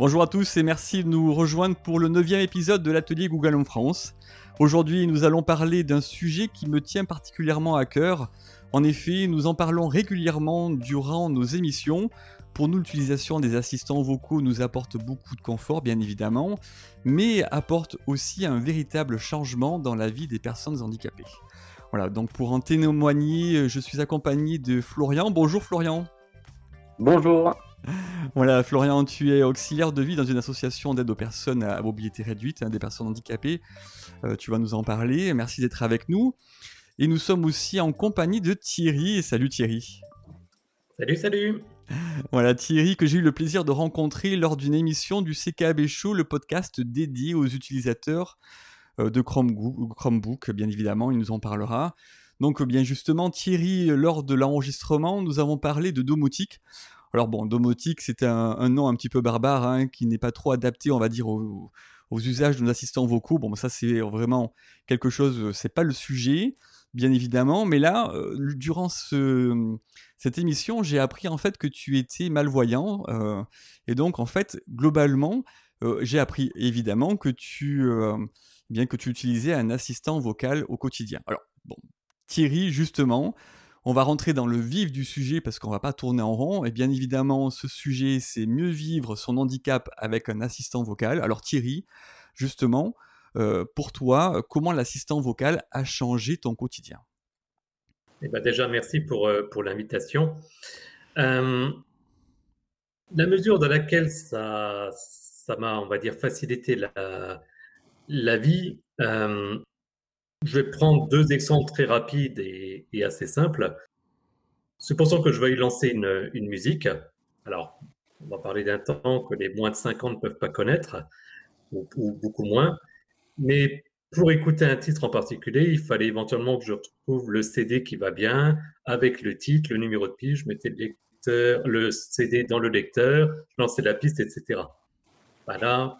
Bonjour à tous et merci de nous rejoindre pour le neuvième épisode de l'atelier Google en France. Aujourd'hui, nous allons parler d'un sujet qui me tient particulièrement à cœur. En effet, nous en parlons régulièrement durant nos émissions. Pour nous, l'utilisation des assistants vocaux nous apporte beaucoup de confort, bien évidemment, mais apporte aussi un véritable changement dans la vie des personnes handicapées. Voilà, donc pour en témoigner, je suis accompagné de Florian. Bonjour Florian. Bonjour. Voilà, Florian, tu es auxiliaire de vie dans une association d'aide aux personnes à mobilité réduite, hein, des personnes handicapées. Euh, tu vas nous en parler. Merci d'être avec nous. Et nous sommes aussi en compagnie de Thierry. Salut Thierry. Salut, salut. Voilà Thierry que j'ai eu le plaisir de rencontrer lors d'une émission du CKB Show, le podcast dédié aux utilisateurs euh, de Chromebook, bien évidemment, il nous en parlera. Donc bien justement Thierry, lors de l'enregistrement, nous avons parlé de domotique. Alors bon, domotique, c'est un, nom un petit peu barbare, hein, qui n'est pas trop adapté, on va dire, aux, usages de nos assistants vocaux. Bon, ça c'est vraiment quelque chose, c'est pas le sujet, bien évidemment, mais là, euh, durant cette émission, j'ai appris en fait que tu étais malvoyant, euh, et donc en fait, globalement, euh, j'ai appris évidemment que tu, bien que tu utilisais un assistant vocal au quotidien. Alors bon, Thierry, justement, on va rentrer dans le vif du sujet parce qu'on va pas tourner en rond. Et bien évidemment, ce sujet, c'est mieux vivre son handicap avec un assistant vocal. Alors Thierry, justement, euh, pour toi, comment l'assistant vocal a changé ton quotidien? Eh ben Déjà, merci pour, euh, l'invitation. Euh, la mesure dans laquelle ça m'a, on va dire, facilité la vie, je vais prendre deux exemples très rapides et, assez simples. Supposons que je veuille lancer une, musique. Alors, on va parler d'un temps que les moins de 50 ne peuvent pas connaître, ou, beaucoup moins. Mais pour écouter un titre en particulier, il fallait éventuellement que je retrouve le CD qui va bien, avec le titre, le numéro de piste, je mettais le, CD dans le lecteur, je lançais la piste, etc. Voilà,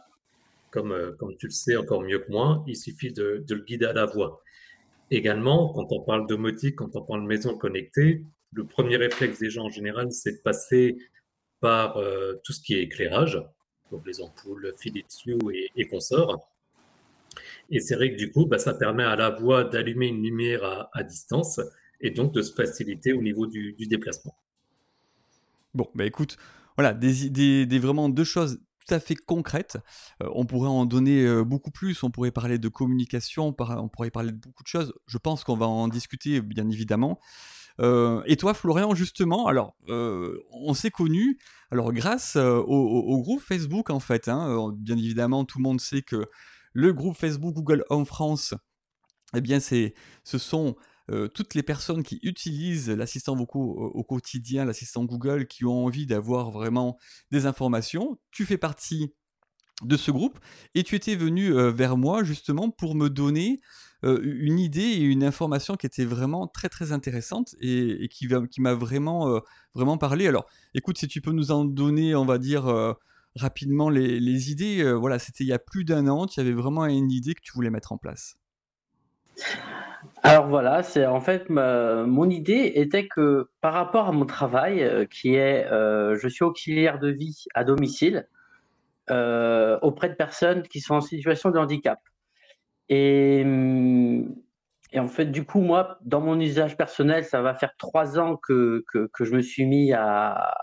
comme, euh, comme tu le sais encore mieux que moi, il suffit de, le guider à la voix. Également, quand on parle domotique, quand on parle maison connectée, le premier réflexe des gens en général, c'est de passer par euh, tout ce qui est éclairage, donc les ampoules, Philips Hue et, consorts. Et c'est vrai que du coup, bah, ça permet à la voix d'allumer une lumière à, distance et donc de se faciliter au niveau du, déplacement. Bon, bah écoute, voilà, des, vraiment deux choses tout à fait concrète. Euh, on pourrait en donner euh, beaucoup plus, on pourrait parler de communication, on pourrait parler de beaucoup de choses. Je pense qu'on va en discuter, bien évidemment. Euh, et toi, Florian, justement, alors, on s'est connus, alors grâce au, groupe Facebook, en fait. Hein, bien évidemment, tout le monde sait que le groupe Facebook Google Home France, eh bien, c'est, ce sont euh, toutes les personnes qui utilisent l'assistant vocal au, quotidien, l'assistant Google, qui ont envie d'avoir vraiment des informations. Tu fais partie de ce groupe et tu étais venu euh, vers moi justement pour me donner euh, une idée et une information qui était vraiment très très intéressante et, qui, qui m'a vraiment vraiment parlé. Alors, écoute, si tu peux nous en donner, on va dire rapidement les, les idées. voilà, c'était il y a plus d'un an. Tu avais vraiment une idée que tu voulais mettre en place. Alors voilà, c'est en fait mon idée était que par rapport à mon travail, euh, qui est, euh, je suis auxiliaire de vie à domicile euh, auprès de personnes qui sont en situation de handicap. Et, hum, et, en fait, du coup, moi, dans mon usage personnel, ça va faire trois ans que, que, je me suis mis à,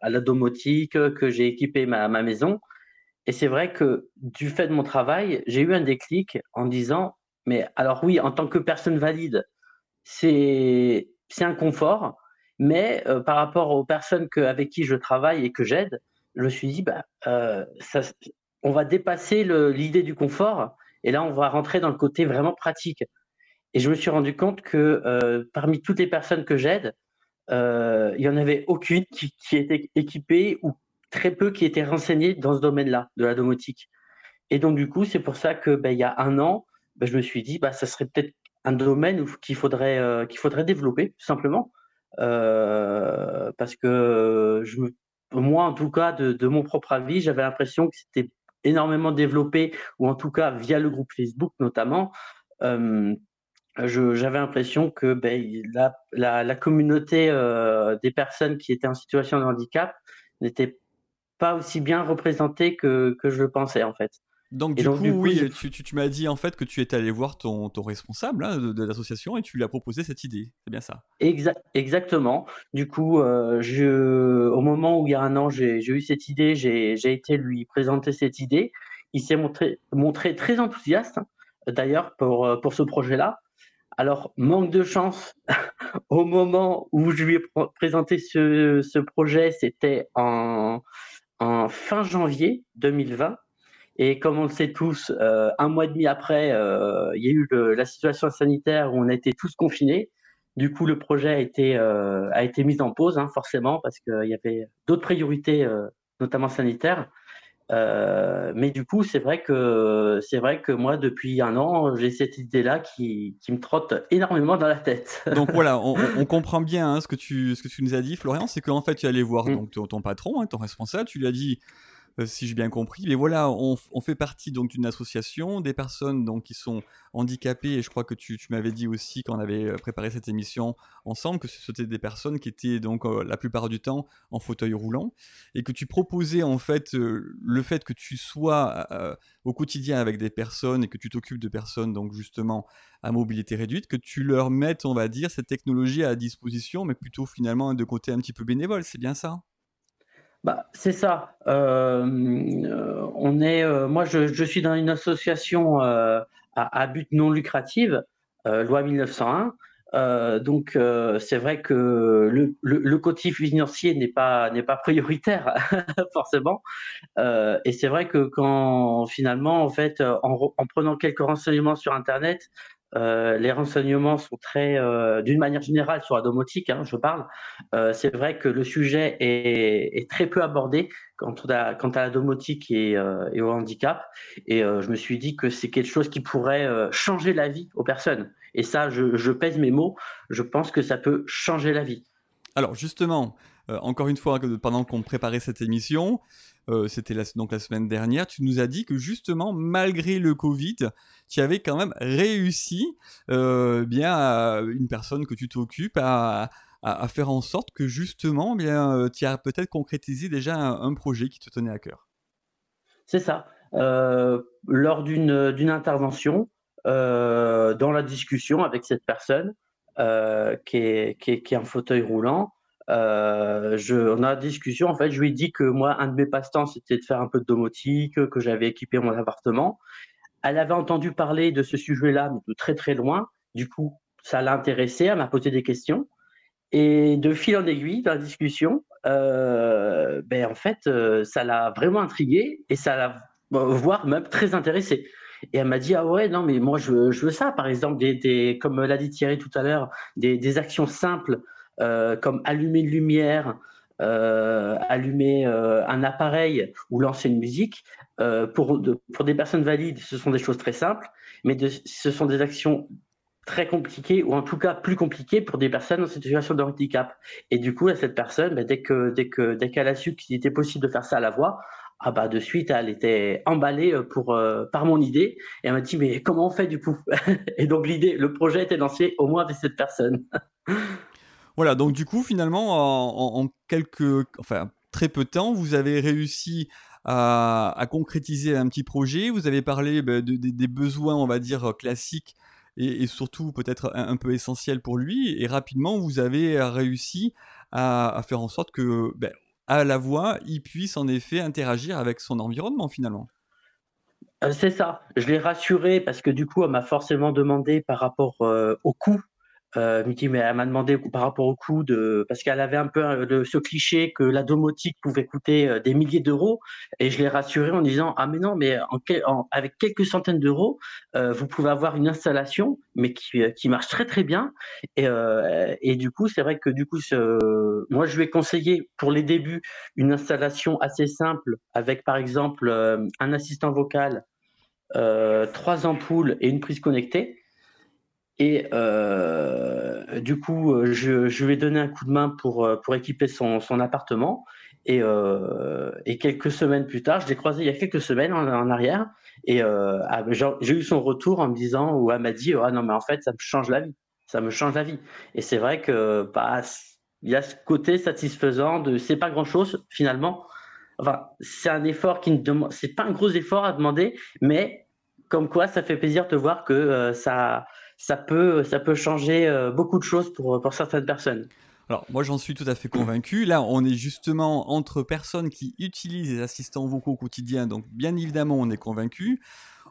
à la domotique, que j'ai équipé ma, ma maison. Et c'est vrai que du fait de mon travail, j'ai eu un déclic en disant mais alors oui, en tant que personne valide, c'est un confort, mais euh, par rapport aux personnes que, avec qui je travaille et que j'aide, je me suis dit, bah, euh, on va dépasser l'idée du confort et là, on va rentrer dans le côté vraiment pratique. Et je me suis rendu compte que euh, parmi toutes les personnes que j'aide, il n'y en avait aucune qui, qui, était équipée ou très peu qui étaient renseignées dans ce domaine-là, de la domotique. Et donc, du coup, c'est pour ça que ben, il y a un an, bah, je me suis dit, bah, ça serait peut-être un domaine qu'il faudrait, euh, qu'il faudrait développer, tout simplement. Euh, parce que je moi, en tout cas, de, mon propre avis, j'avais l'impression que c'était énormément développé, ou en tout cas via le groupe Facebook notamment. Euh, j'avais l'impression que ben, la, la, communauté des personnes qui étaient en situation de handicap n'était pas aussi bien représenté que, que je le pensais en fait. Donc, du, coup, oui, tu, tu, m'as dit en fait que tu étais allé voir ton, ton responsable hein, de, l'association et tu lui as proposé cette idée. C'est bien ça Exactement. Du coup, euh, je, au moment où il y a un an, j'ai eu cette idée, j'ai été lui présenter cette idée. Il s'est montré, montré très enthousiaste, d'ailleurs, pour, pour ce projet-là. Alors, manque de chance, au moment où je lui ai présenté ce, ce projet, c'était en, en fin janvier 2020. Et comme on le sait tous, euh, un mois et demi après, euh, il y a eu la situation sanitaire où on a été tous confinés. Du coup, le projet a été, euh, a été mis en pause, hein, forcément, parce qu'il y avait d'autres priorités, notamment sanitaires. mais du coup, c'est vrai que c'est vrai que moi, depuis un an, j'ai cette idée-là qui, qui, me trotte énormément dans la tête. Donc voilà, on, comprend bien hein, ce que tu ce que tu nous as dit, Florian, c'est qu'en fait, tu allais voir mm. donc ton, patron, hein, ton responsable, tu lui as dit si j'ai bien compris. Mais voilà, on, fait partie donc d'une association, des personnes donc qui sont handicapées, et je crois que tu, m'avais dit aussi quand on avait euh, préparé cette émission ensemble que c'était des personnes qui étaient donc euh, la plupart du temps en fauteuil roulant, et que tu proposais en fait le fait que tu sois au quotidien avec des personnes et que tu t'occupes de personnes donc justement à mobilité réduite, que tu leur mettes, on va dire, cette technologie à disposition, mais plutôt finalement de côté un petit peu bénévole, c'est bien ça? Bah, c'est ça. Euh, euh, on est, euh, moi, je, suis dans une association à, but non lucratif, loi 1901. donc, c'est vrai que le, le, côté financier n'est pas n'est pas prioritaire forcément. et c'est vrai que quand finalement, en fait, en, en prenant quelques renseignements sur Internet, euh, les renseignements sont très, euh, d'une manière générale, sur la domotique, hein, je parle. Euh, c'est vrai que le sujet est, très peu abordé quant à, quant la domotique et, au handicap. Et je me suis dit que c'est quelque chose qui pourrait changer la vie aux personnes. Et ça, je pèse mes mots. Je pense que ça peut changer la vie. Alors justement, encore une fois, pendant qu'on préparait cette émission, euh, c'était donc la semaine dernière, tu nous as dit que justement, malgré le Covid, tu avais quand même réussi, euh, bien, à une personne que tu t'occupes à, faire en sorte que justement, bien, euh, tu as peut-être concrétisé déjà un, projet qui te tenait à cœur. C'est ça. lors d'une intervention, dans la discussion avec cette personne qui est, qui, est, en fauteuil roulant, euh, je, on a discussion. En fait, je lui ai dit que moi, un de mes passe-temps, c'était de faire un peu de domotique, que j'avais équipé mon appartement. Elle avait entendu parler de ce sujet-là, mais de très très loin. Du coup, ça l'a intéressée. Elle m'a posé des questions. Et de fil en aiguille, dans la discussion, euh, ben en fait, euh, ça l'a vraiment intriguée et ça l'a, voire même très intéressée. Et elle m'a dit ah ouais non mais moi je veux, ça par exemple des, comme l'a dit Thierry tout à l'heure des, actions simples euh, comme allumer une lumière, euh, allumer euh, un appareil ou lancer une musique. pour, pour des personnes valides, ce sont des choses très simples, mais ce sont des actions très compliquées ou en tout cas plus compliquées pour des personnes en situation de handicap. Et du coup, cette personne, bah, dès que dès que dès qu'elle a su qu'il était possible de faire ça à la voix, ah bah de suite elle était emballée pour par mon idée et elle m'a dit mais comment on fait du coup? Et donc l'idée, le projet était lancé au moins avec cette personne. Voilà, donc du coup, finalement, en, quelques, enfin, très peu de temps, vous avez réussi à, concrétiser un petit projet. Vous avez parlé bah, des besoins, on va dire, classiques et, surtout peut-être un, peu essentiels pour lui. Et rapidement, vous avez réussi à, faire en sorte que, bah, à la voix, il puisse en effet interagir avec son environnement finalement. Euh, c'est ça. Je l'ai rassuré parce que du coup, elle m'a forcément demandé par rapport euh, au coût euh, mais elle m'a demandé par rapport au coût de, parce qu'elle avait un peu euh, ce cliché que la domotique pouvait coûter euh, des milliers d'euros, et je l'ai rassurée en disant ah mais non, mais avec quelques centaines d'euros, euh, vous pouvez avoir une installation, mais qui, qui marche très très bien, et, et du coup c'est vrai que du coup moi je lui ai conseillé pour les débuts une installation assez simple avec par exemple un assistant vocal, trois ampoules et une prise connectée. Et euh, du coup, euh, je, je, lui ai donné un coup de main pour, euh, pour équiper son, son appartement. Et, et, quelques semaines plus tard, je l'ai croisé il y a quelques semaines en, arrière. Et ah, j'ai eu son retour en me disant, ou elle m'a dit, ah non, mais en fait, ça me change la vie. Ça me change la vie. Et c'est vrai que bah, il y a ce côté satisfaisant de c'est pas grand chose finalement, enfin, c'est un effort qui ne demande, c'est pas un gros effort à demander, mais comme quoi, ça fait plaisir de voir que ça, ça peut, ça peut changer beaucoup de choses pour, pour certaines personnes. Alors, moi, j'en suis tout à fait convaincu. Là, on est justement entre personnes qui utilisent les assistants vocaux au quotidien, donc bien évidemment, on est convaincu.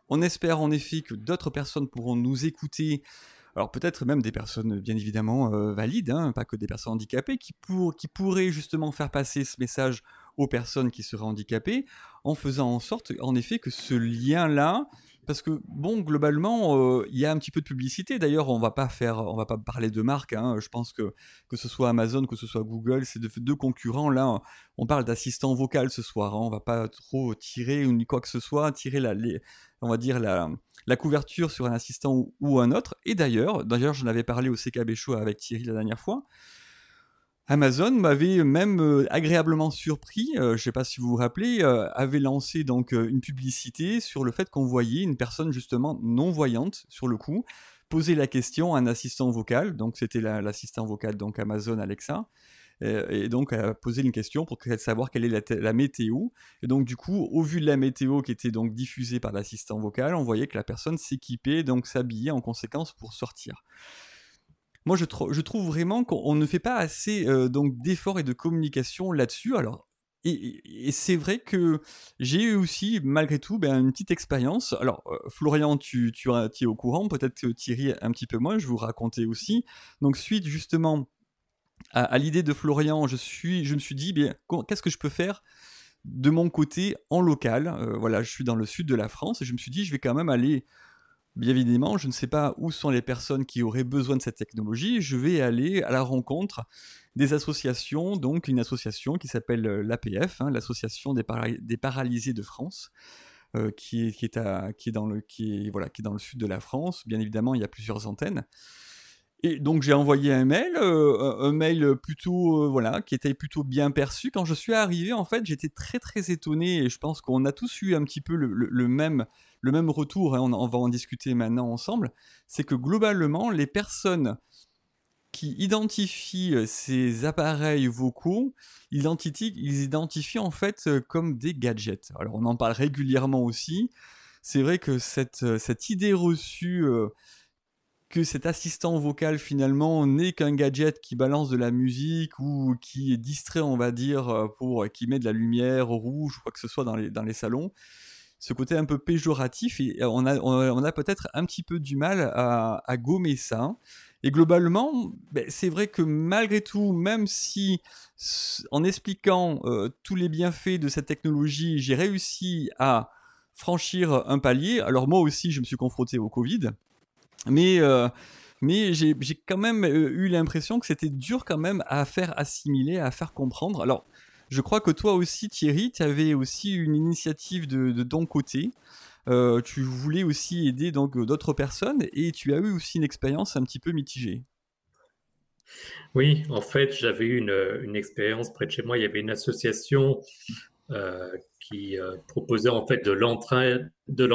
On espère en effet que d'autres personnes pourront nous écouter. Alors peut-être même des personnes bien évidemment euh, valides, hein, pas que des personnes handicapées, qui, pour, qui pourraient justement faire passer ce message aux personnes qui seraient handicapées, en faisant en sorte en effet que ce lien-là parce que bon, globalement, euh, il y a un petit peu de publicité. D'ailleurs, on va pas faire, on va pas parler de marque. Hein. Je pense que que ce soit Amazon, que ce soit Google, c'est deux concurrents. Là, on parle d'assistant vocal ce soir. Hein. On va pas trop tirer ou quoi que ce soit, tirer la, on va dire la, la couverture sur un assistant ou, un autre. Et d'ailleurs, d'ailleurs, j'en avais parlé au CKB Show avec Thierry la dernière fois. Amazon m'avait même euh, agréablement surpris, euh, je ne sais pas si vous vous rappelez, euh, avait lancé donc une publicité sur le fait qu'on voyait une personne justement non voyante sur le coup poser la question à un assistant vocal, donc c'était l'assistant vocal donc Amazon Alexa, et donc a posé une question pour savoir quelle est la, météo, et donc du coup au vu de la météo qui était donc diffusée par l'assistant vocal, on voyait que la personne s'équipait donc s'habillait en conséquence pour sortir moi je, trouve vraiment qu'on ne fait pas assez euh, donc d'efforts et de communication là-dessus. Alors et, c'est vrai que j'ai eu aussi, malgré tout, ben, une petite expérience. Alors, euh, Florian, tu, es au courant, peut-être Thierry un petit peu moins, je vous raconter aussi. Donc, suite justement à, l'idée de Florian, je, suis, je me suis dit, bien, qu'est-ce que je peux faire de mon côté en local? Euh, Voilà, je suis dans le sud de la France et je me suis dit, je vais quand même aller Bien évidemment, je ne sais pas où sont les personnes qui auraient besoin de cette technologie. Je vais aller à la rencontre des associations, donc une association qui s'appelle euh, l'APF, hein, l'association des, paralysés de France, euh, qui, est, dans le, sud de la France. Bien évidemment, il y a plusieurs antennes. Et donc j'ai envoyé un mail, euh, un mail plutôt voilà, qui était plutôt bien perçu. Quand je suis arrivé, en fait, j'étais très très étonné et je pense qu'on a tous eu un petit peu le même le même retour, hein, on, va en discuter maintenant ensemble, c'est que globalement, les personnes qui identifient euh, ces appareils vocaux, identifient, ils identifient en fait euh, comme des gadgets. Alors on en parle régulièrement aussi. C'est vrai que cette, euh, idée reçue que cet assistant vocal finalement n'est qu'un gadget qui balance de la musique ou qui est distrait, on va dire, pour qui met de la lumière rouge ou quoi que ce soit dans les salons, ce côté un peu péjoratif et on a, on a peut-être un petit peu du mal à, gommer ça. Et globalement, ben, c'est vrai que malgré tout, même si en expliquant euh, tous les bienfaits de cette technologie, j'ai réussi à franchir un palier, alors moi aussi je me suis confronté au Covid, mais, euh, mais j'ai quand même euh, eu l'impression que c'était dur quand même à faire assimiler, à faire comprendre. Alors, je crois que toi aussi, Thierry, tu avais aussi une initiative de, ton côté. Euh, tu voulais aussi aider donc d'autres personnes et tu as eu aussi une expérience un petit peu mitigée. Oui, en fait, j'avais eu une, expérience près de chez moi. Il y avait une association euh, qui euh, proposait en fait de l'entraide, de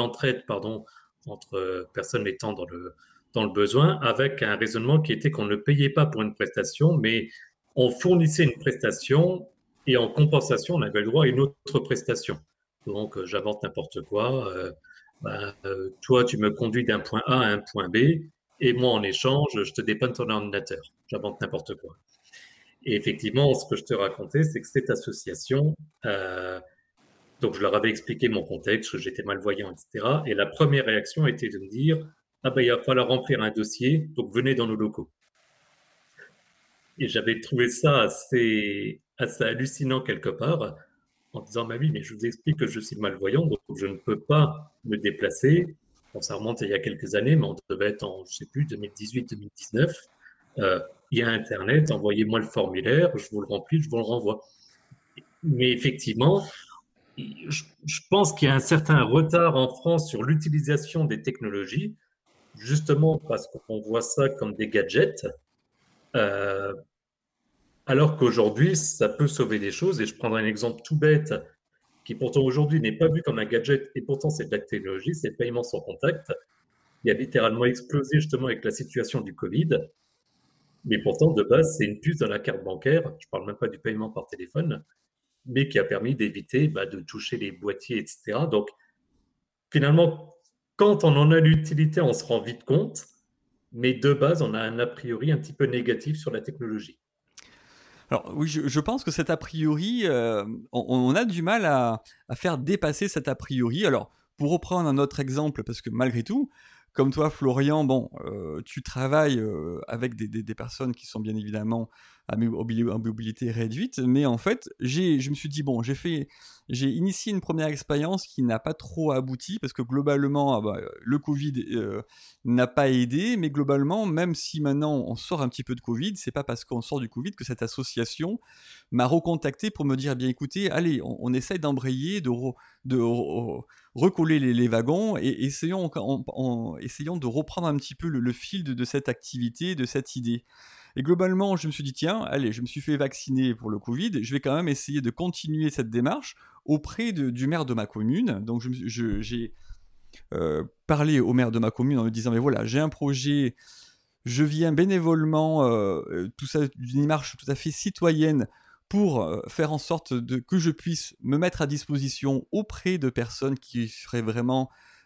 entre personnes étant dans le dans le besoin, avec un raisonnement qui était qu'on ne payait pas pour une prestation, mais on fournissait une prestation et en compensation, on avait le droit à une autre prestation. Donc, euh, j'invente n'importe quoi. Euh, bah, euh, toi, tu me conduis d'un point A à un point B, et moi, en échange, je te dépanne ton ordinateur. J'invente n'importe quoi. Et effectivement, ce que je te racontais, c'est que cette association, donc je leur avais expliqué mon contexte, j'étais malvoyant, etc. Et la première réaction était de me dire, ah ben, il va falloir remplir un dossier, donc venez dans nos locaux. Et j'avais trouvé ça assez, hallucinant quelque part, en disant, ma vie, mais je vous explique que je suis malvoyant, donc je ne peux pas me déplacer. Bon, ça remonte il y a quelques années, mais on devait être en, je sais plus, 2018-2019. Euh, il y a Internet, envoyez-moi le formulaire, je vous le remplis, je vous le renvoie. Mais effectivement, je, pense qu'il y a un certain retard en France sur l'utilisation des technologies, justement parce qu'on voit ça comme des gadgets. Euh, alors qu'aujourd'hui, ça peut sauver des choses. Et je prendrai un exemple tout bête, qui pourtant aujourd'hui n'est pas vu comme un gadget, et pourtant c'est de la technologie, c'est le paiement sans contact. Il a littéralement explosé justement avec la situation du Covid. Mais pourtant, de base, c'est une puce dans la carte bancaire. Je ne parle même pas du paiement par téléphone. mais qui a permis d'éviter bah, de toucher les boîtiers, etc. Donc, finalement, quand on en a l'utilité, on se rend vite compte, mais de base, on a un a priori un petit peu négatif sur la technologie. Alors oui, je, pense que cet a priori, euh, on, a du mal à, faire dépasser cet a priori. Alors, pour reprendre un autre exemple, parce que malgré tout, comme toi, Florian, bon, euh, tu travailles euh, avec des, personnes qui sont bien évidemment à mobilité réduite, mais en fait, je me suis dit, bon, j'ai fait, j'ai initié une première expérience qui n'a pas trop abouti, parce que globalement, ah bah, le Covid euh, n'a pas aidé, mais globalement, même si maintenant on sort un petit peu de Covid, c'est pas parce qu'on sort du Covid que cette association m'a recontacté pour me dire, eh bien écoutez, allez, on, essaye d'embrayer, de, de recoller les, wagons et essayons, de reprendre un petit peu le, fil de, cette activité, de cette idée. Et globalement, je me suis dit, tiens, allez, je me suis fait vacciner pour le Covid, je vais quand même essayer de continuer cette démarche auprès du maire de ma commune. Donc j'ai euh, parlé au maire de ma commune en lui disant, mais voilà, j'ai un projet, je viens bénévolement, euh, tout ça, d'une démarche tout à fait citoyenne pour euh, faire en sorte que je puisse me mettre à disposition auprès de personnes qui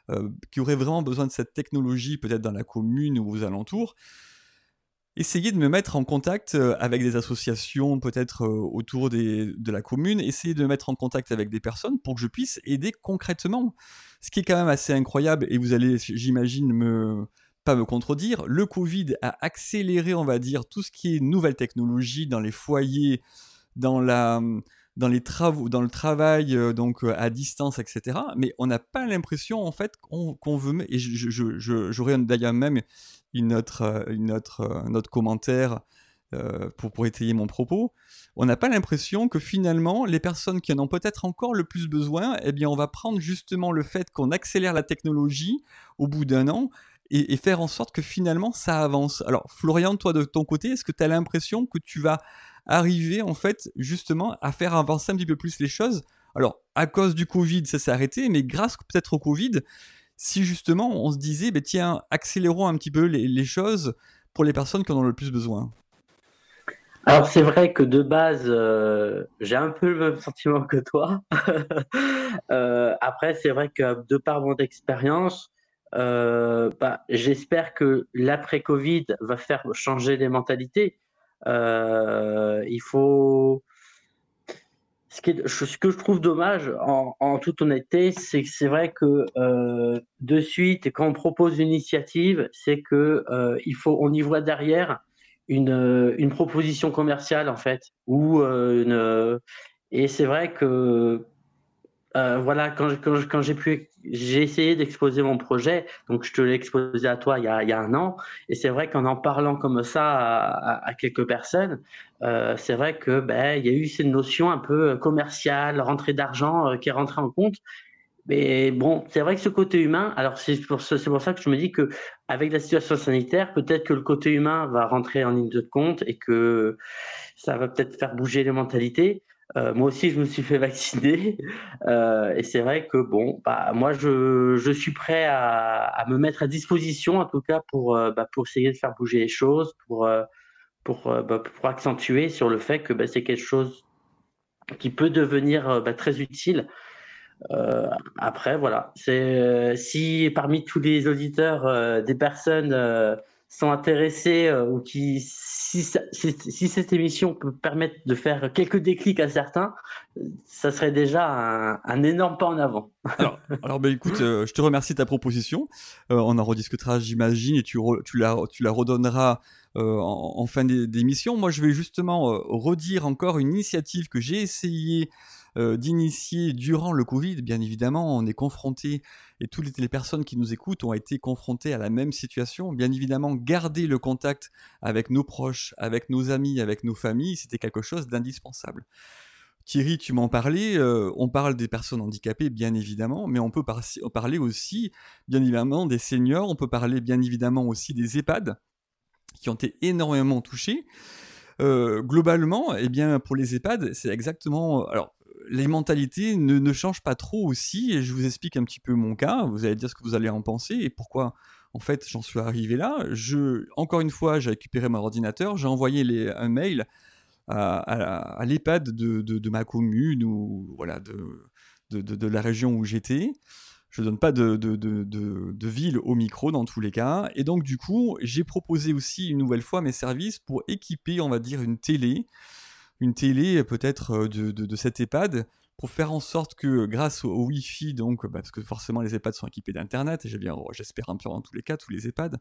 euh, qui auraient vraiment besoin de cette technologie, peut-être dans la commune ou aux alentours, essayer de me mettre en contact euh, avec des associations, peut-être autour des, de la commune, essayer de me mettre en contact avec des personnes pour que je puisse aider concrètement. Ce qui est quand même assez incroyable, et vous allez, j'imagine, me pas me contredire, le Covid a accéléré, on va dire, tout ce qui est nouvelle technologie dans les foyers dans la dans les travaux, dans le travail euh, donc euh, à distance, etc. Mais on n'a pas l'impression en fait qu'on veut. Et j'aurais d'ailleurs même une autre, euh, autre, un autre commentaire pour, pour étayer mon propos. On n'a pas l'impression que finalement les personnes qui en ont peut-être encore le plus besoin, eh bien on va prendre justement le fait qu'on accélère la technologie au bout d'un an et, et, faire en sorte que finalement ça avance. Alors Florian, toi de ton côté, est-ce que tu as l'impression que tu vas arriver en fait justement à faire avancer un petit peu plus les choses? Alors à cause du Covid, ça s'est arrêté, mais grâce peut-être au Covid, si justement on se disait, bah, tiens, accélérons un petit peu les, choses pour les personnes qui en ont le plus besoin. Alors c'est vrai que de base, euh, j'ai un peu le même sentiment que toi. Euh, après, c'est vrai que de par mon expérience, euh, bah, j'espère que l'après-Covid va faire changer les mentalités. Il faut. Ce, que je trouve dommage, en, toute honnêteté, c'est que c'est vrai que euh, de suite, quand on propose une initiative, c'est que euh, il faut, on y voit derrière une, une proposition commerciale en fait, ou une, et c'est vrai que euh, voilà, quand, quand, j'ai pu, j'ai essayé d'exposer mon projet, donc je te l'ai exposé à toi il y a, il y a un an, et c'est vrai qu'en en parlant comme ça à, à, quelques personnes, euh, c'est vrai que ben il y a eu cette notion un peu commerciale, rentrée d'argent euh, qui est rentrée en compte. Mais bon, c'est vrai que ce côté humain, alors c'est pour, pour ça que je me dis que avec la situation sanitaire, peut-être que le côté humain va rentrer en ligne de compte et que ça va peut-être faire bouger les mentalités. Euh, moi aussi, je me suis fait vacciner. Euh, et c'est vrai que, bon, bah, moi, je, je suis prêt à, à, me mettre à disposition, en tout cas, pour, euh, bah, pour essayer de faire bouger les choses, pour, pour, bah, pour accentuer sur le fait que bah, c'est quelque chose qui peut devenir bah, très utile. après, voilà. Si parmi tous les auditeurs, des personnes sont intéressés euh, ou qui, si, si, cette émission peut permettre de faire quelques déclics à certains, ça serait déjà un, énorme pas en avant. Alors, alors bah, écoute, euh, je te remercie de ta proposition. Euh, on en rediscutera, j'imagine, et tu, tu, la, tu la redonneras en, en, fin d'émission. Moi, je vais justement redire encore une initiative que j'ai essayé euh, d'initier durant le Covid. Bien évidemment, on est confronté, et toutes les personnes qui nous écoutent ont été confrontées à la même situation. Bien évidemment, garder le contact avec nos proches, avec nos amis, avec nos familles, c'était quelque chose d'indispensable. Thierry, tu m'en parlais, euh, on parle des personnes handicapées, bien évidemment, mais on peut parler aussi, bien évidemment, des seniors, on peut parler bien évidemment aussi des EHPAD, qui ont été énormément touchés. Euh, globalement, eh bien, pour les EHPAD, c'est exactement. Alors, les mentalités ne, changent pas trop aussi, je vous explique un petit peu mon cas, vous allez dire ce que vous allez en penser, et pourquoi en fait j'en suis arrivé là. Je, encore une fois, j'ai récupéré mon ordinateur, j'ai envoyé un mail à, l'EHPAD de, ma commune ou voilà, de, de, la région où j'étais. Je ne donne pas de, ville au micro dans tous les cas. Et donc, du coup, j'ai proposé aussi une nouvelle fois mes services pour équiper, on va dire, une télé, une télé peut-être euh, de, cette EHPAD, pour faire en sorte que grâce au, Wi-Fi, donc, bah, parce que forcément les EHPAD sont équipés d'Internet, et j'espère un peu dans tous les cas, tous les EHPAD,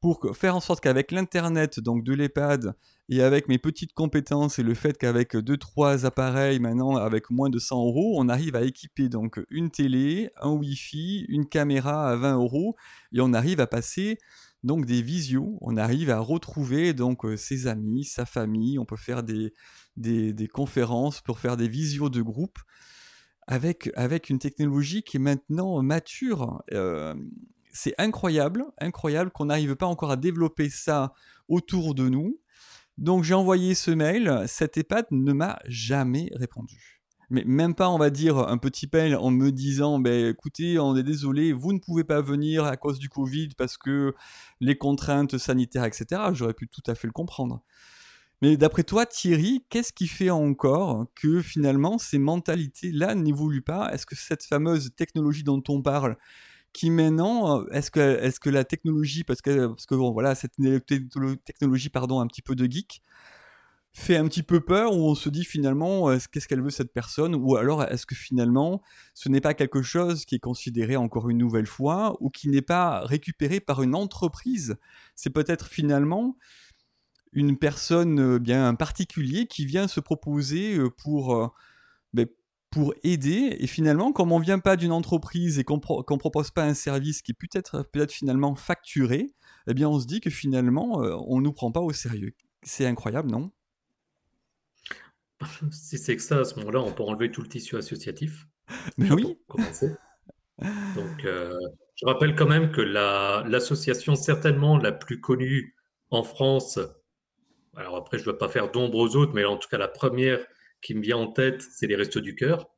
pour faire en sorte qu'avec l'Internet donc de l'EHPAD et avec mes petites compétences et le fait qu'avec 2-3 appareils maintenant, avec moins de 100 euros, on arrive à équiper donc une télé, un Wi-Fi, une caméra à 20 euros, et on arrive à passer donc des visios, on arrive à retrouver donc euh, ses amis, sa famille, on peut faire des, des, conférences pour faire des visios de groupe avec, avec une technologie qui est maintenant mature. Euh, c'est incroyable, incroyable qu'on n'arrive pas encore à développer ça autour de nous. Donc j'ai envoyé ce mail, cette EHPAD ne m'a jamais répondu. Mais même pas, on va dire, un petit mail en me disant, ben, écoutez, on est désolé, vous ne pouvez pas venir à cause du Covid parce que les contraintes sanitaires, etc. J'aurais pu tout à fait le comprendre. Mais d'après toi, Thierry, qu'est-ce qui fait encore que finalement ces mentalités-là n'évoluent pas? Est-ce que cette fameuse technologie dont on parle, qui maintenant, euh, est-ce que, est que la technologie, parce que, parce que bon, voilà, cette technologie, pardon, un petit peu de geek, fait un petit peu peur, où on se dit finalement, qu'est-ce qu'elle veut cette personne, ou alors est-ce que finalement, ce n'est pas quelque chose qui est considéré encore une nouvelle fois, ou qui n'est pas récupéré par une entreprise, c'est peut-être finalement une personne euh, bien un particulier qui vient se proposer euh, pour ben, pour aider. Et finalement, comme on vient pas d'une entreprise et qu'on ne propose pas un service qui peut être peut-être finalement facturé, eh bien on se dit que finalement on euh, on nous prend pas au sérieux. C'est incroyable, non? Si c'est que ça, à ce moment-là, on peut enlever tout le tissu associatif. Mais oui. Donc, euh, je rappelle quand même que l'association certainement la plus connue en France, alors après je ne veux pas faire d'ombre aux autres, mais en tout cas la première qui me vient en tête, c'est les Restos du Cœur.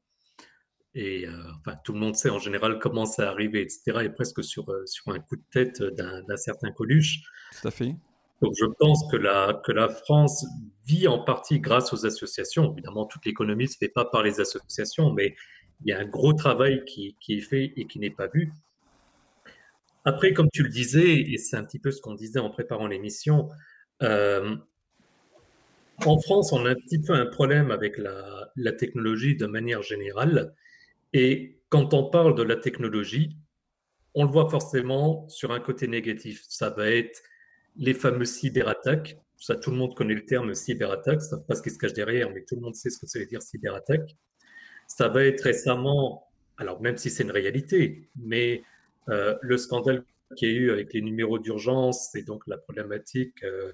Et euh, enfin, tout le monde sait en général comment ça arrivé, etc. Et presque sur, euh, sur un coup de tête d'un certain Coluche. Tout à fait. Donc je pense que la, que la France vit en partie grâce aux associations. Évidemment, toute l'économie ne se fait pas par les associations, mais il y a un gros travail qui, qui est fait et qui n'est pas vu. Après, comme tu le disais, et c'est un petit peu ce qu'on disait en préparant l'émission, euh, en France, on a un petit peu un problème avec la, technologie de manière générale. Et quand on parle de la technologie, on le voit forcément sur un côté négatif. Ça va être les fameuses cyberattaques. Ça, tout le monde connaît le terme cyberattaque. Ça ne pas ce qui se cache derrière, mais tout le monde sait ce que ça veut dire cyberattaque. Ça va être récemment, alors même si c'est une réalité, mais euh, le scandale qu'il y a eu avec les numéros d'urgence et donc la problématique euh,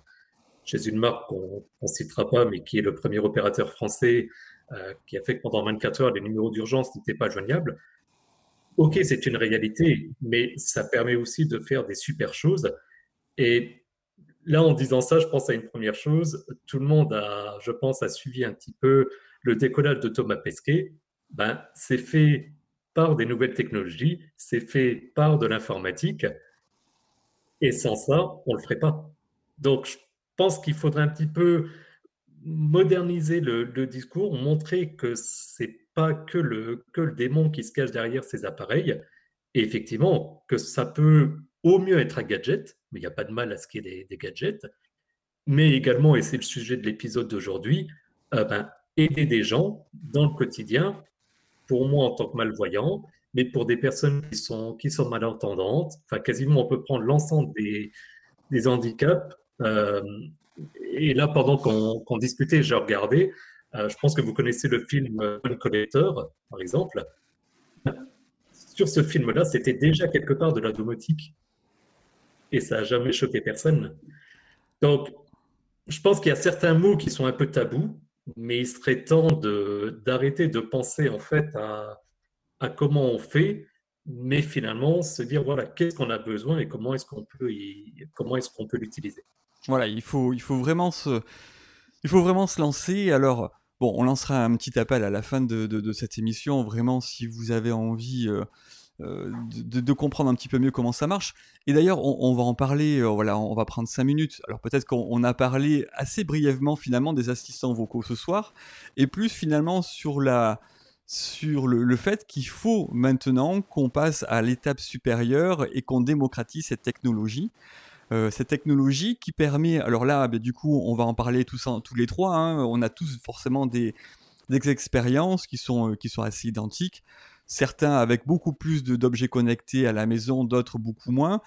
chez une marque qu'on ne citera pas, mais qui est le premier opérateur français euh, qui a fait que pendant 24 heures, les numéros d'urgence n'étaient pas joignables. Ok, c'est une réalité, mais ça permet aussi de faire des super choses. Et là, en disant ça, je pense à une première chose. Tout le monde a, je pense, a suivi un petit peu le décollage de Thomas Pesquet. Ben, c'est fait par des nouvelles technologies, c'est fait par de l'informatique. Et sans ça, on ne le ferait pas. Donc, je pense qu'il faudrait un petit peu moderniser le, discours, montrer que c'est pas que le, que le démon qui se cache derrière ces appareils, et effectivement que ça peut au mieux être un gadget, mais il n'y a pas de mal à ce qu'il y ait des, gadgets, mais également, et c'est le sujet de l'épisode d'aujourd'hui, euh, ben, aider des gens dans le quotidien, pour moi en tant que malvoyant, mais pour des personnes qui sont, qui sont malentendantes, enfin quasiment on peut prendre l'ensemble des, des handicaps et là, pendant qu'on discutait, j'ai regardé. Euh, je pense que vous connaissez le film One Collector, par exemple. Sur ce film-là, c'était déjà quelque part de la domotique. Et ça n'a jamais choqué personne. Donc, je pense qu'il y a certains mots qui sont un peu tabous, mais il serait temps d'arrêter de, penser en fait à, comment on fait, mais finalement se dire voilà qu'est-ce qu'on a besoin et comment est-ce qu'on peut l'utiliser. Voilà, il faut, il faut vraiment se, il faut vraiment se lancer. Alors, bon, on lancera un petit appel à la fin de, de, cette émission. Vraiment, si vous avez envie euh, de, comprendre un petit peu mieux comment ça marche. Et d'ailleurs, on, va en parler, voilà, on va prendre cinq minutes. Alors peut-être qu'on a parlé assez brièvement finalement des assistants vocaux ce soir, et plus finalement sur la sur le, fait qu'il faut maintenant qu'on passe à l'étape supérieure et qu'on démocratise cette technologie. Euh, cette technologie qui permet, alors là, bah, du coup, on va en parler tous, les trois, hein. on a tous forcément des, expériences qui sont, euh, qui sont assez identiques, certains avec beaucoup plus d'objets connectés à la maison, d'autres beaucoup moins.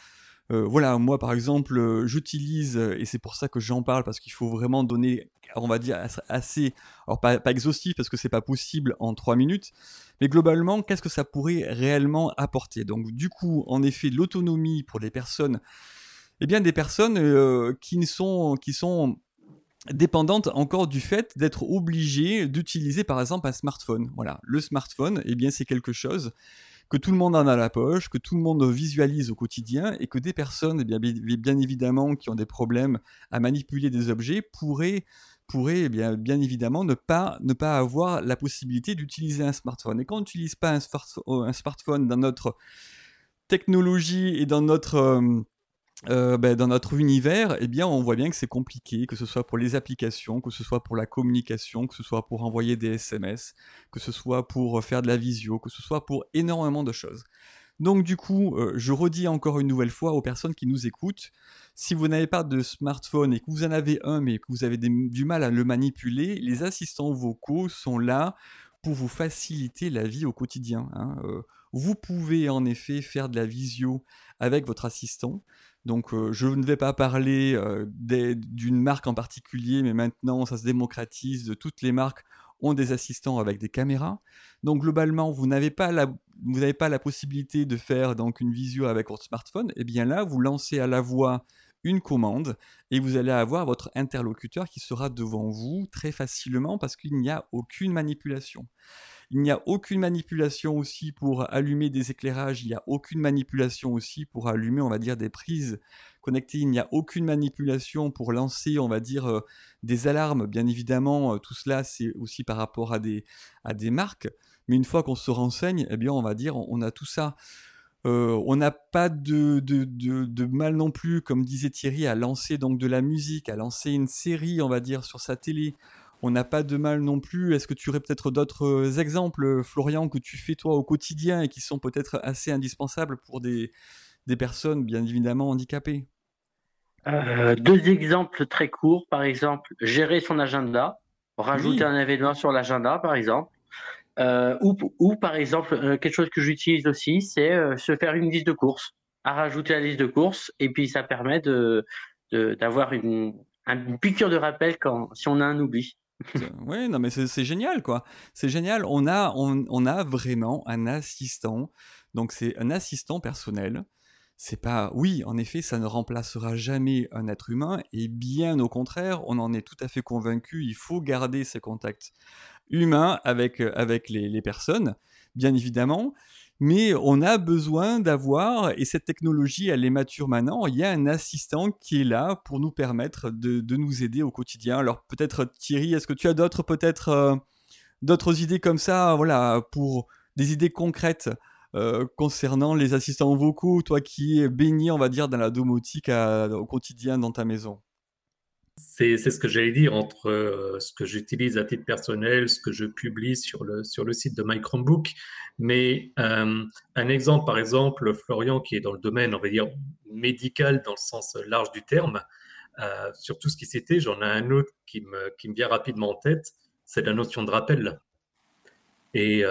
Euh, voilà, moi par exemple, j'utilise, et c'est pour ça que j'en parle, parce qu'il faut vraiment donner, on va dire, assez, alors pas, exhaustif parce que c'est pas possible en trois minutes, mais globalement, qu'est-ce que ça pourrait réellement apporter? Donc du coup, en effet, l'autonomie pour les personnes, eh bien des personnes qui, sont, qui sont dépendantes encore du fait d'être obligées d'utiliser par exemple un smartphone. Voilà, le smartphone, eh bien c'est quelque chose que tout le monde en a la poche, que tout le monde visualise au quotidien et que des personnes, eh bien, bien évidemment, qui ont des problèmes à manipuler des objets pourraient pourraient eh bien, bien évidemment ne pas, ne pas avoir la possibilité d'utiliser un smartphone. Et quand on n'utilise pas un, un, smartphone dans notre technologie et dans notre, euh, euh, ben, dans notre univers, eh bien, on voit bien que c'est compliqué, que ce soit pour les applications, que ce soit pour la communication, que ce soit pour envoyer des SMS, que ce soit pour faire de la visio, que ce soit pour énormément de choses. Donc du coup, euh, je redis encore une nouvelle fois aux personnes qui nous écoutent, si vous n'avez pas de smartphone et que vous en avez un mais que vous avez du mal à le manipuler, les assistants vocaux sont là pour vous faciliter la vie au quotidien. Hein. Euh, vous pouvez en effet faire de la visio avec votre assistant. Donc euh, je ne vais pas parler euh, d'une marque en particulier, mais maintenant ça se démocratise, toutes les marques ont des assistants avec des caméras. Donc globalement, vous n'avez pas la, vous n'avez pas la possibilité de faire donc une visio avec votre smartphone. Et eh bien là, vous lancez à la voix une commande et vous allez avoir votre interlocuteur qui sera devant vous très facilement parce qu'il n'y a aucune manipulation. Il n'y a aucune manipulation aussi pour allumer des éclairages, il n'y a aucune manipulation aussi pour allumer, on va dire, des prises connectées, il n'y a aucune manipulation pour lancer, on va dire, euh, des alarmes. Bien évidemment, euh, tout cela, c'est aussi par rapport à des, marques. Mais une fois qu'on se renseigne, eh bien, on va dire, on a tout ça. Euh, on n'a pas de, mal non plus, comme disait Thierry, à lancer donc de la musique, à lancer une série, on va dire, sur sa télé on n'a pas de mal non plus. Est-ce que tu aurais peut-être d'autres euh, exemples, Florian, que tu fais toi au quotidien et qui sont peut-être assez indispensables pour des, personnes bien évidemment handicapées? Euh, Deux exemples très courts. Par exemple, gérer son agenda, rajouter un événement sur l'agenda, par exemple. Euh, ou, par exemple, quelque chose que j'utilise aussi, c'est se faire une liste de courses, à rajouter la liste de courses, et puis ça permet de, d'avoir une, piqûre de rappel quand, si on a un oubli. Oui, non, mais c'est génial, quoi. C'est génial. On a, on, a vraiment un assistant. Donc, c'est un assistant personnel. C'est pas, oui, en effet, ça ne remplacera jamais un être humain. Et bien au contraire, on en est tout à fait convaincu. Il faut garder ces contacts humains avec, avec les, les personnes, bien évidemment mais on a besoin d'avoir, et cette technologie, elle est mature maintenant, il y a un assistant qui est là pour nous permettre de, nous aider au quotidien. Alors peut-être Thierry, est-ce que tu as d'autres peut-être euh, idées comme ça, voilà, pour des idées concrètes euh, concernant les assistants vocaux, toi qui es baigné, on va dire, dans la domotique au quotidien dans ta maison? C'est ce que j'allais dire entre euh, ce que j'utilise à titre personnel, ce que je publie sur le, sur le site de My Chromebook. Mais euh, un exemple, par exemple, Florian, qui est dans le domaine, on va dire, médical dans le sens large du terme, euh, sur tout ce qui s'était, j'en ai un autre qui me, qui me vient rapidement en tête, c'est la notion de rappel. Et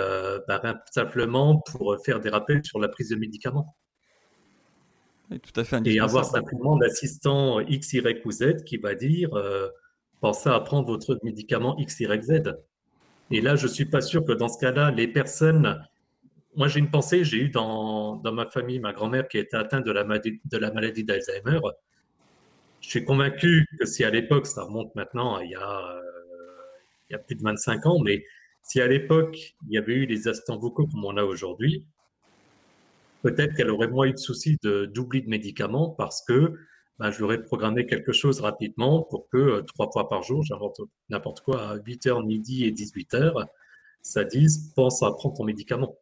bah, simplement pour faire des rappels sur la prise de médicaments tout à fait Et avoir simplement l'assistant X, Y ou Z qui va dire euh, pensez à prendre votre médicament X, Y, Z. Et là, je ne suis pas sûr que dans ce cas-là, les personnes. Moi, j'ai une pensée, j'ai eu dans, dans, ma famille ma grand-mère qui était atteinte de la, de la maladie d'Alzheimer. Je suis convaincu que si à l'époque, ça remonte maintenant, il y, a, euh, il y a plus de 25 ans, mais si à l'époque, il y avait eu les assistants vocaux comme on a aujourd'hui, peut-être qu'elle aurait moins eu de soucis d'oubli de, médicaments parce que bah, je lui aurais programmé quelque chose rapidement pour que euh, trois fois par jour, j'invente n'importe quoi, à 8h, midi et 18h, ça dise pense à prendre ton médicament.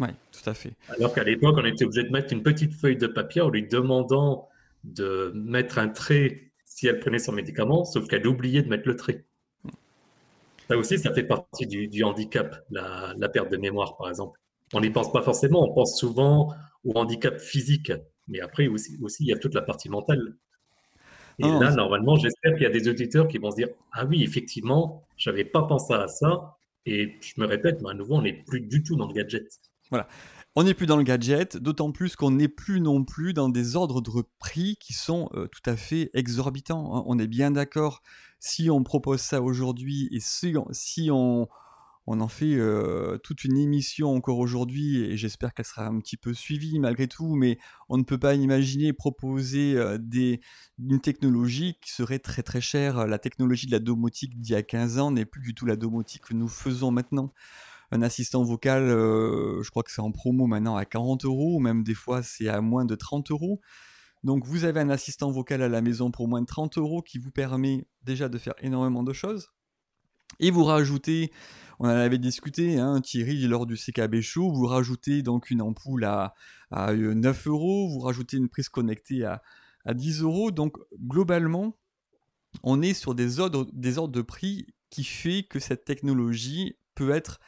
Oui, tout à fait. Alors qu'à l'époque, on était obligé de mettre une petite feuille de papier en lui demandant de mettre un trait si elle prenait son médicament, sauf qu'elle oubliait de mettre le trait. Ça aussi, ça fait partie du, handicap, la, perte de mémoire, par exemple. On n'y pense pas forcément, on pense souvent au handicap physique, mais après aussi, aussi il y a toute la partie mentale. Et là, normalement, j'espère qu'il y a des auditeurs qui vont se dire Ah oui, effectivement, je n'avais pas pensé à ça. Et je me répète, mais à nouveau, on n'est plus du tout dans le gadget. Voilà. On n'est plus dans le gadget, d'autant plus qu'on n'est plus non plus dans des ordres de prix qui sont euh, tout à fait exorbitants. Hein. On est bien d'accord, si on propose ça aujourd'hui et si, si on, on en fait euh, toute une émission encore aujourd'hui et j'espère qu'elle sera un petit peu suivie malgré tout, mais on ne peut pas imaginer proposer euh, des, une technologie qui serait très très chère. La technologie de la domotique d'il y a 15 ans n'est plus du tout la domotique que nous faisons maintenant. Un assistant vocal, euh, je crois que c'est en promo maintenant à 40 euros, même des fois c'est à moins de 30 euros. Donc vous avez un assistant vocal à la maison pour moins de 30 euros qui vous permet déjà de faire énormément de choses. Et vous rajoutez on en avait discuté, hein, Thierry, lors du CKB Show, vous rajoutez donc une ampoule à, 9 euh, euros, vous rajoutez une prise connectée à, 10 euros. Donc globalement, on est sur des ordres, de prix qui fait que cette technologie peut être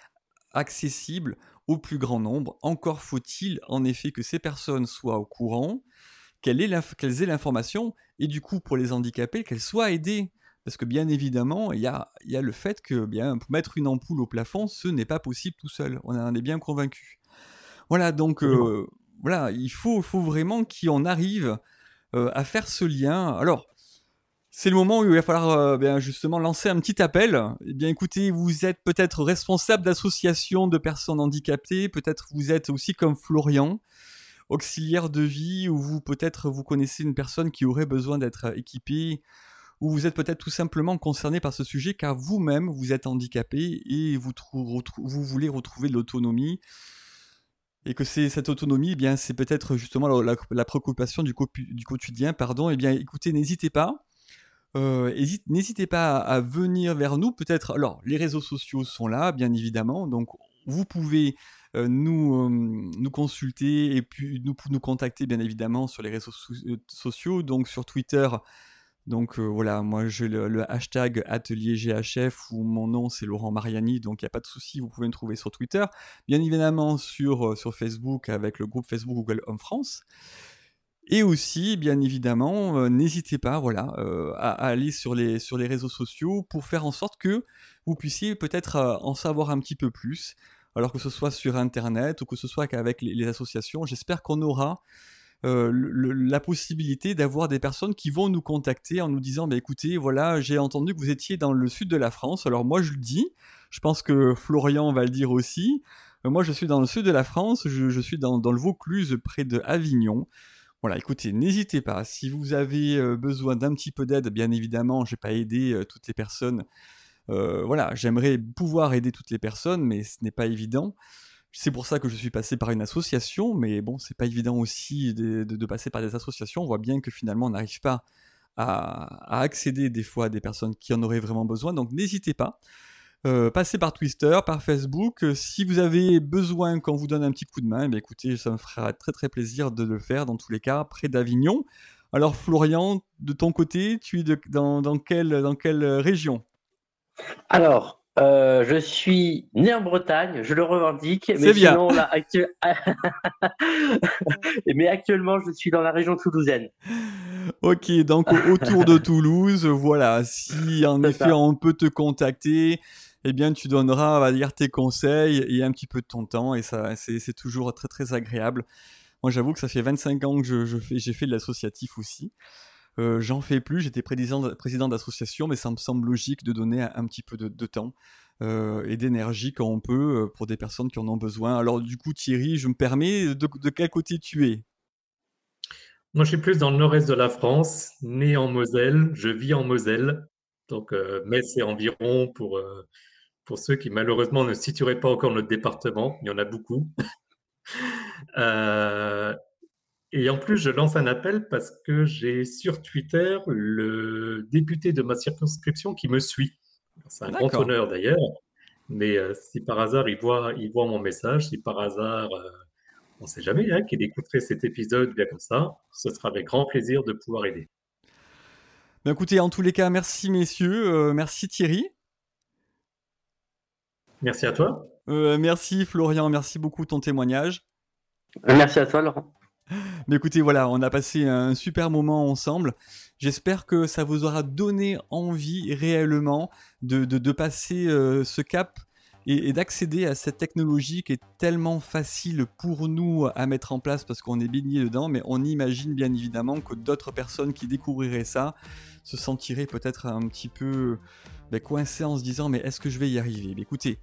accessible au plus grand nombre. Encore faut-il en effet que ces personnes soient au courant, qu'elles aient l'information, et du coup pour les handicapés, qu'elles soient aidées. Parce que bien évidemment, il y a, le fait que bien, pour mettre une ampoule au plafond, ce n'est pas possible tout seul. On en est bien convaincu. Voilà, donc euh, voilà, il faut, faut vraiment qu'on arrive euh, à faire ce lien. Alors, c'est le moment où il va falloir euh, bien, justement lancer un petit appel. Eh bien, écoutez, vous êtes peut-être responsable d'associations de personnes handicapées, peut-être vous êtes aussi comme Florian, auxiliaire de vie, ou vous peut-être vous connaissez une personne qui aurait besoin d'être équipée ou vous êtes peut-être tout simplement concerné par ce sujet car vous-même vous êtes handicapé et vous, vous voulez retrouver de l'autonomie et que c'est cette autonomie, eh bien c'est peut-être justement la, préoccupation du, quotidien, pardon. Eh bien, écoutez, n'hésitez pas, euh, n'hésitez pas à, venir vers nous. Peut-être, alors les réseaux sociaux sont là, bien évidemment, donc vous pouvez euh, nous, euh, nous consulter et puis nous, nous contacter bien évidemment sur les réseaux sociaux, donc sur Twitter donc euh, voilà, moi j'ai le, hashtag atelier GHF où mon nom c'est Laurent Mariani, donc il n'y a pas de souci, vous pouvez me trouver sur Twitter. Bien évidemment sur, euh, Facebook avec le groupe Facebook Google Home France. Et aussi, bien évidemment, euh, n'hésitez pas voilà, à, aller sur les, réseaux sociaux pour faire en sorte que vous puissiez peut-être en savoir un petit peu plus. Alors que ce soit sur Internet ou que ce soit qu'avec les associations, j'espère qu'on aura euh, la possibilité d'avoir des personnes qui vont nous contacter en nous disant bah, écoutez, voilà, j'ai entendu que vous étiez dans le sud de la France. Alors moi, je le dis, je pense que Florian va le dire aussi. Euh, moi, je suis dans le sud de la France, je, suis dans, le Vaucluse, près de Avignon. Voilà, écoutez, n'hésitez pas. Si vous avez euh, besoin d'un petit peu d'aide, bien évidemment, je n'ai pas aidé toutes les personnes. voilà, j'aimerais pouvoir aider toutes les personnes, mais ce n'est pas évident. C'est pour ça que je suis passé par une association, mais bon, c'est pas évident aussi de, passer par des associations. On voit bien que finalement, on n'arrive pas à, accéder des fois à des personnes qui en auraient vraiment besoin. Donc n'hésitez pas. Euh, passez par Twitter, par Facebook. Si vous avez besoin qu'on vous donne un petit coup de main, eh écoutez, ça me fera très très plaisir de le faire dans tous les cas, près d'Avignon. Alors Florian, de ton côté, tu es dans, dans, quelle, dans quelle région? Alors, euh, je suis né en Bretagne, je le revendique, mais sinon là, mais actuellement je suis dans la région toulousaine. Ok, donc autour de Toulouse, voilà. Si en effet on peut te contacter, eh bien tu donneras, on va dire, tes conseils et un petit peu de ton temps, et ça, c'est toujours très très agréable. Moi, j'avoue que ça fait 25 ans que je, fais, j'ai fait de l'associatif aussi. Euh, j'en fais plus, j'étais président, d'association, mais ça me semble logique de donner un, petit peu de, temps euh, et d'énergie quand on peut euh, pour des personnes qui en ont besoin. Alors du coup, Thierry, je me permets, de, quel côté tu es? Moi, je suis plus dans le nord-est de la France, né en Moselle, je vis en Moselle, donc Metz et environ pour, pour ceux qui malheureusement ne situeraient pas encore notre département, il y en a beaucoup. Et en plus, je lance un appel parce que j'ai sur Twitter le député de ma circonscription qui me suit. C'est un grand honneur d'ailleurs. Mais si par hasard il voit, il voit mon message, si par hasard, on ne sait jamais, hein, qu'il écouterait cet épisode bien comme ça, ce sera avec grand plaisir de pouvoir aider. Ben écoutez, en tous les cas, merci messieurs, merci Thierry. Merci à toi. merci Florian, merci beaucoup de ton témoignage. Merci à toi Laurent. Mais écoutez, voilà, on a passé un super moment ensemble. J'espère que ça vous aura donné envie réellement de, de, passer euh, ce cap et, d'accéder à cette technologie qui est tellement facile pour nous à mettre en place parce qu'on est baigné dedans, mais on imagine bien évidemment que d'autres personnes qui découvriraient ça se sentiraient peut-être un petit peu ben, coincées en se disant mais est-ce que je vais y arriver? Écoutez,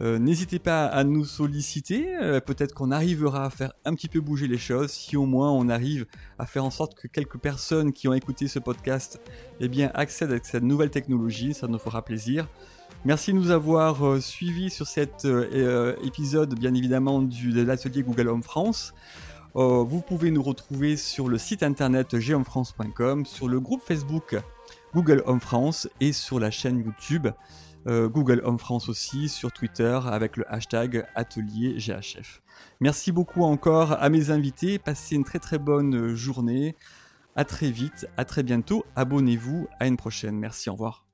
euh, n'hésitez pas à nous solliciter, euh, peut-être qu'on arrivera à faire un petit peu bouger les choses, si au moins on arrive à faire en sorte que quelques personnes qui ont écouté ce podcast eh bien, accèdent à cette nouvelle technologie, ça nous fera plaisir. Merci de nous avoir euh, suivis sur cet épisode, bien évidemment, de l'atelier Google Home France. vous pouvez nous retrouver sur le site internet geomfrance.com, sur le groupe Facebook Google Home France et sur la chaîne YouTube. Euh, Google Home France aussi, sur Twitter avec le hashtag Atelier GHF. Merci beaucoup encore à mes invités, passez une très très bonne journée, à très vite, à très bientôt, abonnez-vous, à une prochaine, merci, au revoir.